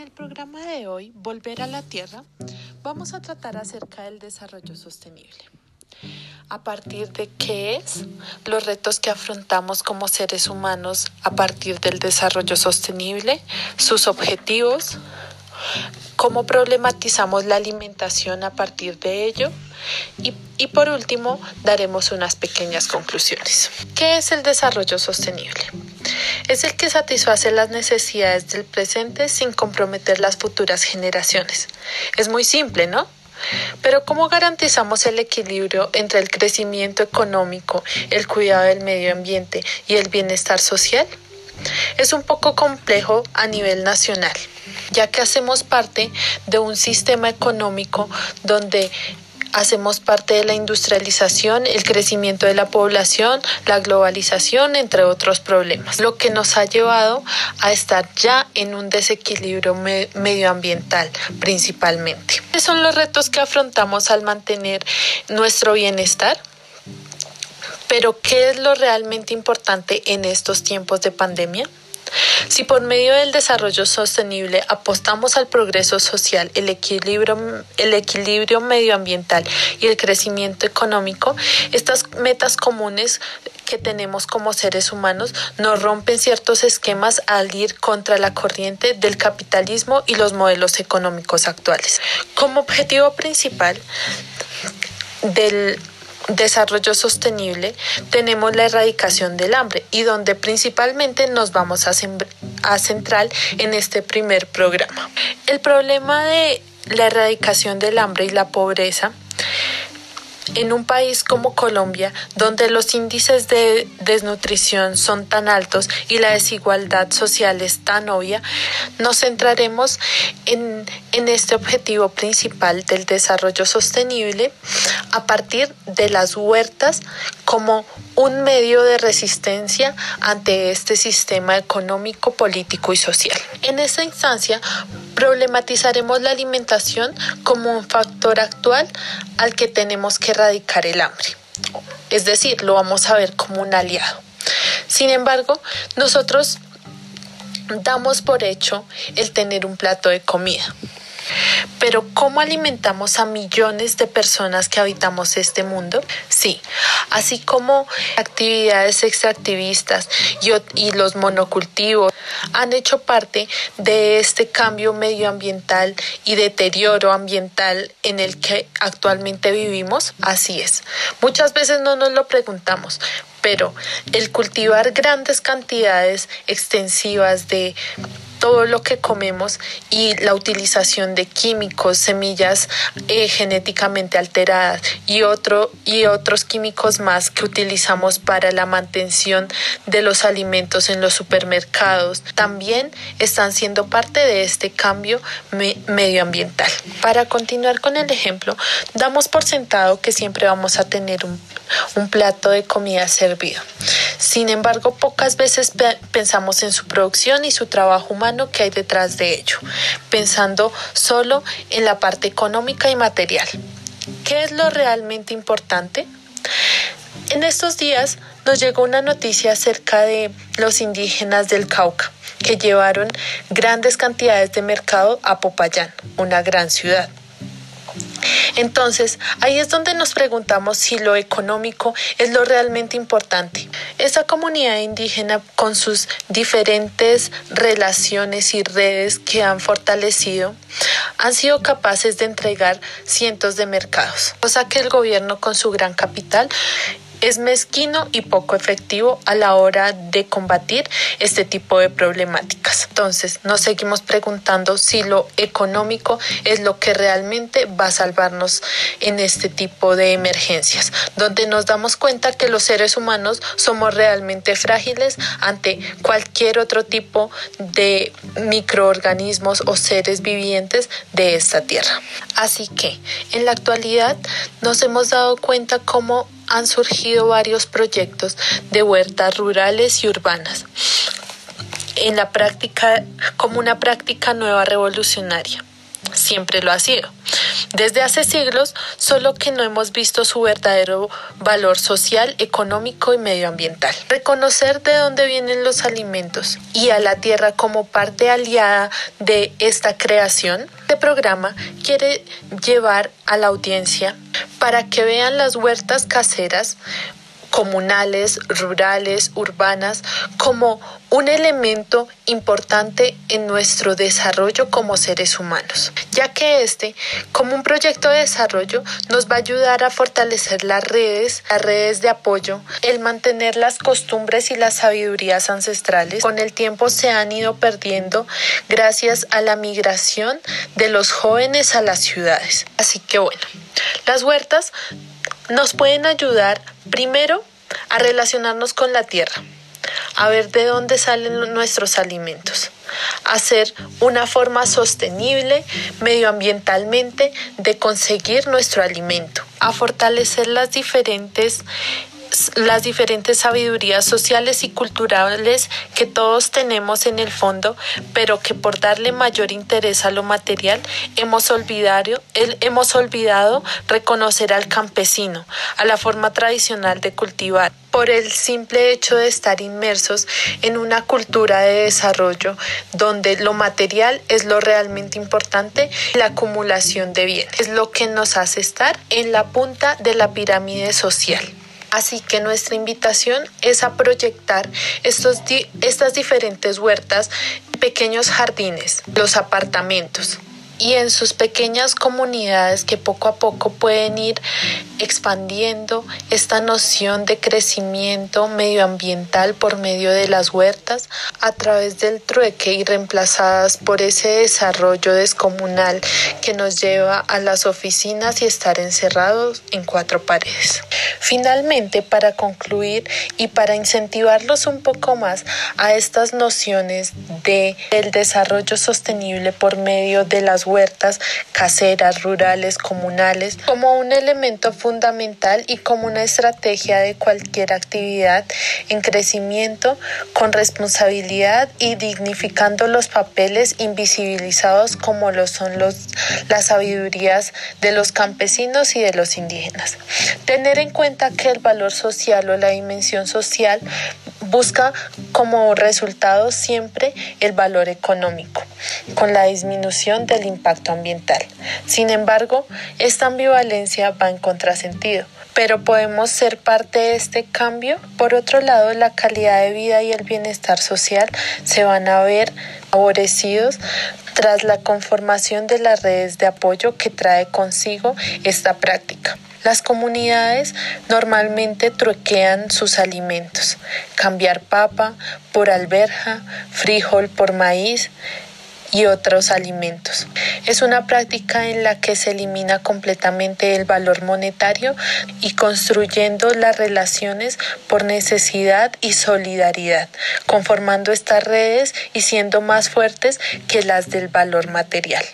En el programa de hoy, Volver a la Tierra, vamos a tratar acerca del desarrollo sostenible. A partir de qué es, los retos que afrontamos como seres humanos a partir del desarrollo sostenible, sus objetivos, cómo problematizamos la alimentación a partir de ello y, y, por último daremos unas pequeñas conclusiones. ¿Qué es el desarrollo sostenible? Es el que satisface las necesidades del presente sin comprometer las futuras generaciones. Es muy simple, ¿no? Pero ¿cómo garantizamos el equilibrio entre el crecimiento económico, el cuidado del medio ambiente y el bienestar social? Es un poco complejo a nivel nacional, ya que hacemos parte de un sistema económico donde hacemos parte de la industrialización, el crecimiento de la población, la globalización, entre otros problemas, lo que nos ha llevado a estar ya en un desequilibrio medioambiental principalmente. ¿Cuáles son los retos que afrontamos al mantener nuestro bienestar? Pero ¿qué es lo realmente importante en estos tiempos de pandemia? Si por medio del desarrollo sostenible apostamos al progreso social, el equilibrio, el equilibrio medioambiental y el crecimiento económico, estas metas comunes que tenemos como seres humanos nos rompen ciertos esquemas al ir contra la corriente del capitalismo y los modelos económicos actuales. Como objetivo principal del desarrollo sostenible tenemos la erradicación del hambre y donde principalmente nos vamos a, centrar en este primer programa. El problema de la erradicación del hambre y la pobreza en un país como Colombia, donde los índices de desnutrición son tan altos y la desigualdad social es tan obvia, nos centraremos en, en este objetivo principal del desarrollo sostenible a partir de las huertas como un medio de resistencia ante este sistema económico, político y social. En esta instancia, problematizaremos la alimentación como un factor actual al que tenemos que erradicar el hambre. Es decir, lo vamos a ver como un aliado. Sin embargo, nosotros damos por hecho el tener un plato de comida. Pero ¿cómo alimentamos a millones de personas que habitamos este mundo? Sí, así como actividades extractivistas y, y los monocultivos han hecho parte de este cambio medioambiental y deterioro ambiental en el que actualmente vivimos, así es. Muchas veces no nos lo preguntamos, pero el cultivar grandes cantidades extensivas de todo lo que comemos y la utilización de químicos, semillas eh, genéticamente alteradas y, y otros químicos más que utilizamos para la mantención de los alimentos en los supermercados también están siendo parte de este cambio medioambiental. Para continuar con el ejemplo, damos por sentado que siempre vamos a tener un, un plato de comida servido. Sin embargo, pocas veces pensamos en su producción y su trabajo humano que hay detrás de ello, pensando solo en la parte económica y material. ¿Qué es lo realmente importante? En estos días nos llegó una noticia acerca de los indígenas del Cauca, que llevaron grandes cantidades de mercado a Popayán, una gran ciudad. Entonces, ahí es donde nos preguntamos si lo económico es lo realmente importante. Esa comunidad indígena, con sus diferentes relaciones y redes que han fortalecido, han sido capaces de entregar cientos de mercados, cosa que el gobierno con su gran capital es mezquino y poco efectivo a la hora de combatir este tipo de problemáticas. Entonces, nos seguimos preguntando si lo económico es lo que realmente va a salvarnos en este tipo de emergencias, donde nos damos cuenta que los seres humanos somos realmente frágiles ante cualquier otro tipo de microorganismos o seres vivientes de esta tierra. Así que, en la actualidad, nos hemos dado cuenta cómo han surgido varios proyectos de huertas rurales y urbanas en la práctica como una práctica nueva revolucionaria. Siempre lo ha sido. Desde hace siglos, solo que no hemos visto su verdadero valor social, económico y medioambiental. Reconocer de dónde vienen los alimentos y a la tierra como parte aliada de esta creación, este programa quiere llevar a la audiencia para que vean las huertas caseras comunales, rurales, urbanas, como un elemento importante en nuestro desarrollo como seres humanos, ya que este, como un proyecto de desarrollo, nos va a ayudar a fortalecer las redes, las redes de apoyo, el mantener las costumbres y las sabidurías ancestrales. Con el tiempo se han ido perdiendo gracias a la migración de los jóvenes a las ciudades. Así que bueno, las huertas nos pueden ayudar primero a relacionarnos con la tierra, a ver de dónde salen nuestros alimentos, hacer una forma sostenible medioambientalmente de conseguir nuestro alimento, a fortalecer las diferentes las diferentes sabidurías sociales y culturales que todos tenemos en el fondo, pero que por darle mayor interés a lo material hemos olvidado, hemos olvidado reconocer al campesino, a la forma tradicional de cultivar por el simple hecho de estar inmersos en una cultura de desarrollo donde lo material es lo realmente importante, la acumulación de bienes es lo que nos hace estar en la punta de la pirámide social. Así que nuestra invitación es a proyectar estas diferentes huertas, pequeños jardines, los apartamentos y en sus pequeñas comunidades que poco a poco pueden ir expandiendo esta noción de crecimiento medioambiental por medio de las huertas a través del trueque y reemplazadas por ese desarrollo descomunal que nos lleva a las oficinas y estar encerrados en cuatro paredes. Finalmente, para concluir y para incentivarlos un poco más a estas nociones de el desarrollo sostenible por medio de las huertas caseras, rurales, comunales, como un elemento fundamental y como una estrategia de cualquier actividad en crecimiento con responsabilidad y dignificando los papeles invisibilizados como lo son los, las sabidurías de los campesinos y de los indígenas. Tener en cuenta que el valor social o la dimensión social busca como resultado siempre el valor económico, con la disminución del impacto ambiental. Sin embargo, esta ambivalencia va en contrasentido, pero podemos ser parte de este cambio. Por otro lado, la calidad de vida y el bienestar social se van a ver favorecidos tras la conformación de las redes de apoyo que trae consigo esta práctica. Las comunidades normalmente truequean sus alimentos, cambiar papa por alberja, frijol por maíz, y otros alimentos. Es una práctica en la que se elimina completamente el valor monetario y construyendo las relaciones por necesidad y solidaridad, conformando estas redes y siendo más fuertes que las del valor material.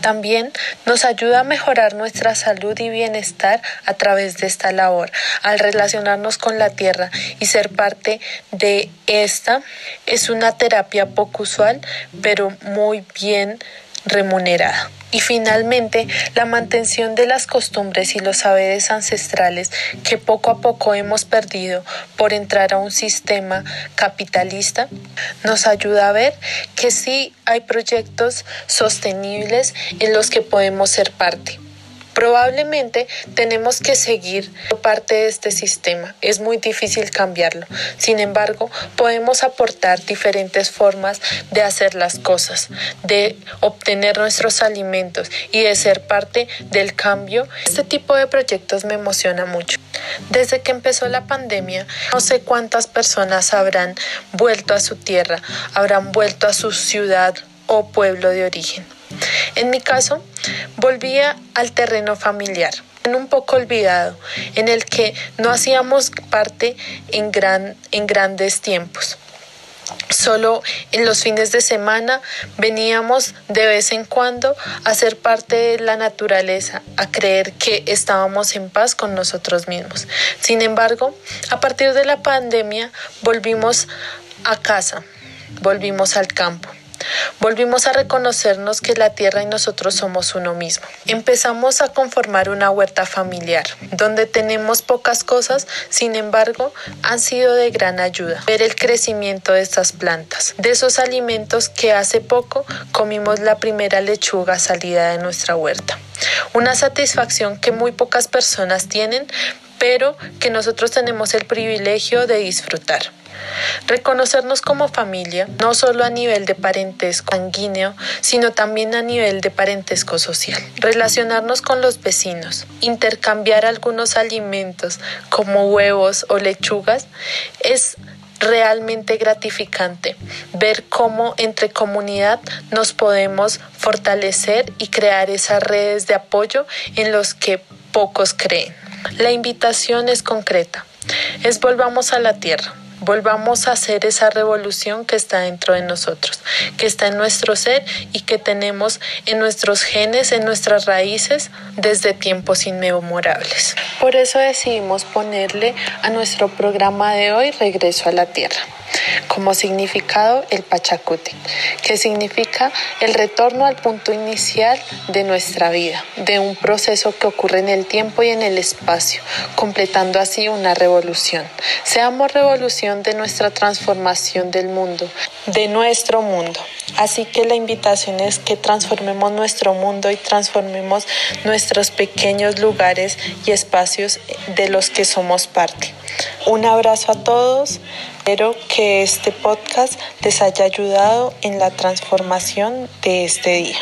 También nos ayuda a mejorar nuestra salud y bienestar a través de esta labor. Al relacionarnos con la tierra y ser parte de esta, es una terapia poco usual, pero muy bien remunerada. Y finalmente, la mantención de las costumbres y los saberes ancestrales que poco a poco hemos perdido por entrar a un sistema capitalista nos ayuda a ver que sí hay proyectos sostenibles en los que podemos ser parte. Probablemente tenemos que seguir parte de este sistema. Es muy difícil cambiarlo. Sin embargo, podemos aportar diferentes formas de hacer las cosas, de obtener nuestros alimentos y de ser parte del cambio. Este tipo de proyectos me emociona mucho. Desde que empezó la pandemia, no sé cuántas personas habrán vuelto a su tierra, habrán vuelto a su ciudad o pueblo de origen. En mi caso, volvía al terreno familiar, un poco olvidado, en el que no hacíamos parte en, gran, en grandes tiempos. Solo en los fines de semana veníamos de vez en cuando a ser parte de la naturaleza, a creer que estábamos en paz con nosotros mismos. Sin embargo, a partir de la pandemia volvimos a casa, volvimos al campo Volvimos a reconocernos que la tierra y nosotros somos uno mismo. Empezamos a conformar una huerta familiar, donde tenemos pocas cosas, sin embargo, han sido de gran ayuda. Ver el crecimiento de estas plantas, de esos alimentos que hace poco comimos la primera lechuga salida de nuestra huerta. Una satisfacción que muy pocas personas tienen, pero que nosotros tenemos el privilegio de disfrutar. Reconocernos como familia, no solo a nivel de parentesco sanguíneo, sino también a nivel de parentesco social. Relacionarnos con los vecinos, intercambiar algunos alimentos como huevos o lechugas, es realmente gratificante ver cómo entre comunidad nos podemos fortalecer y crear esas redes de apoyo en los que pocos creen. La invitación es concreta, es volvamos a la tierra. Volvamos a hacer esa revolución que está dentro de nosotros, que está en nuestro ser y que tenemos en nuestros genes, en nuestras raíces desde tiempos inmemorables. Por eso decidimos ponerle a nuestro programa de hoy Regreso a la Tierra como significado el Pachacuti, que significa el retorno al punto inicial de nuestra vida, de un proceso que ocurre en el tiempo y en el espacio, completando así una revolución. Seamos revolución de nuestra transformación del mundo, de nuestro mundo. Así que la invitación es que transformemos nuestro mundo y transformemos nuestros pequeños lugares y espacios de los que somos parte. Un abrazo a todos. Espero que este podcast les haya ayudado en la transformación de este día.